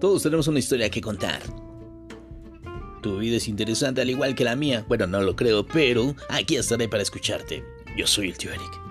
Todos tenemos una historia que contar. Tu vida es interesante al igual que la mía. Bueno, no lo creo, pero aquí estaré para escucharte. Yo soy el tío Eric.